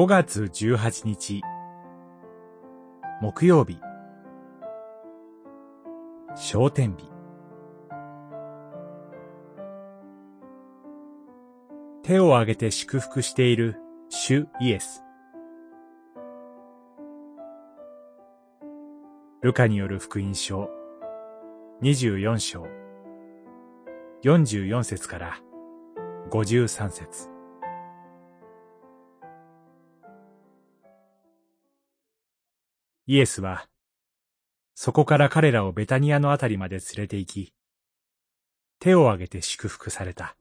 5月18日。木曜日。昇天日。手を挙げて祝福している主イエス。ルカによる福音書。24章。44節から53節。イエスは、そこから彼らをベタニアのあたりまで連れて行き、手を挙げて祝福された。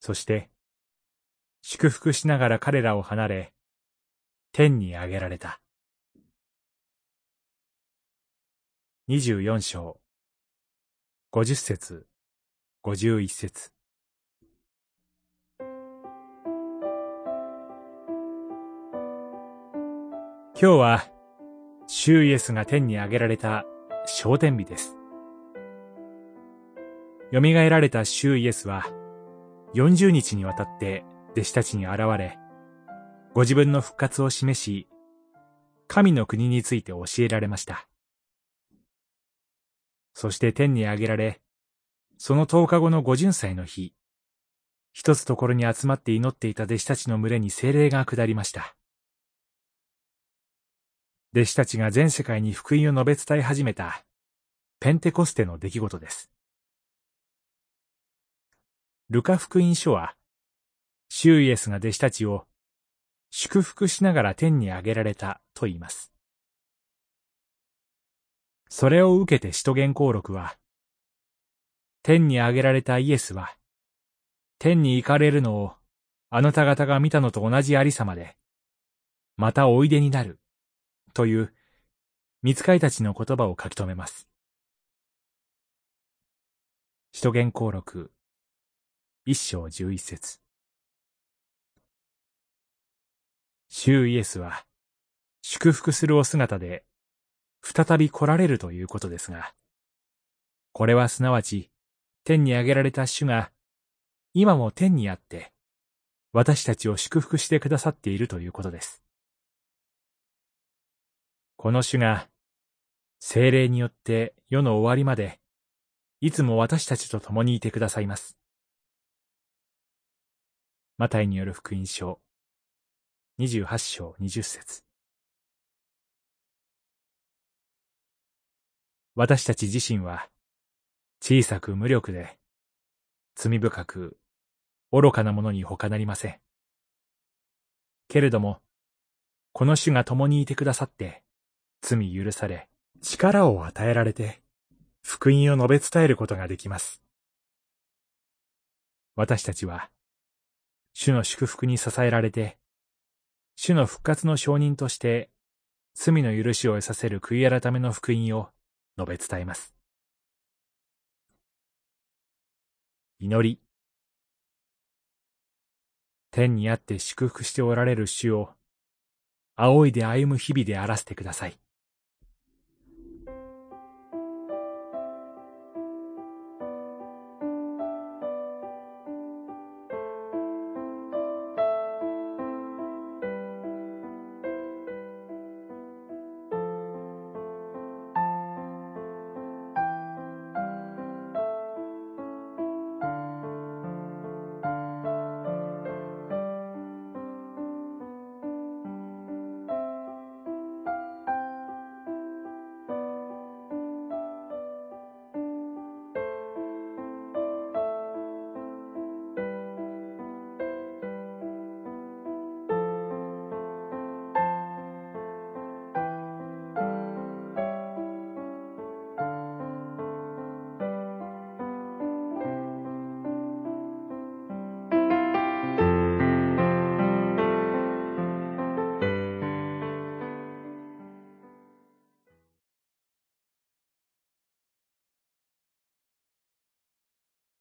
そして、祝福しながら彼らを離れ、天に上げられた。二十四章、五十節、五十一節。今日は、主イエスが天に上げられた昇天日です。蘇られた主イエスは、40日にわたって弟子たちに現れ、ご自分の復活を示し、神の国について教えられました。そして天に上げられ、その10日後の五巡祭の日、一つところに集まって祈っていた弟子たちの群れに精霊が下りました。弟子たちが全世界に福音を述べ伝え始めた、ペンテコステの出来事です。ルカ福音書は、シューイエスが弟子たちを祝福しながら天に上げられたと言います。それを受けて使徒言行録は、天に上げられたイエスは、天に行かれるのをあなた方が見たのと同じありさまで、またおいでになる、という、見つかいたちの言葉を書き留めます。使徒言行録、一章十一節。主イエスは、祝福するお姿で再び来られるということですが、これはすなわち、天に上げられた主が、今も天にあって、私たちを祝福してくださっているということです。この主が、精霊によって世の終わりまで、いつも私たちと共にいてくださいます。マタイによる福音書、28章20節私たち自身は、小さく無力で、罪深く、愚かなものに他なりません。けれども、この主が共にいてくださって、罪許され、力を与えられて、福音を述べ伝えることができます。私たちは、主の祝福に支えられて、主の復活の証人として、罪の許しを得させる悔い改めの福音を述べ伝えます。祈り。天にあって祝福しておられる主を、仰いで歩む日々であらせてください。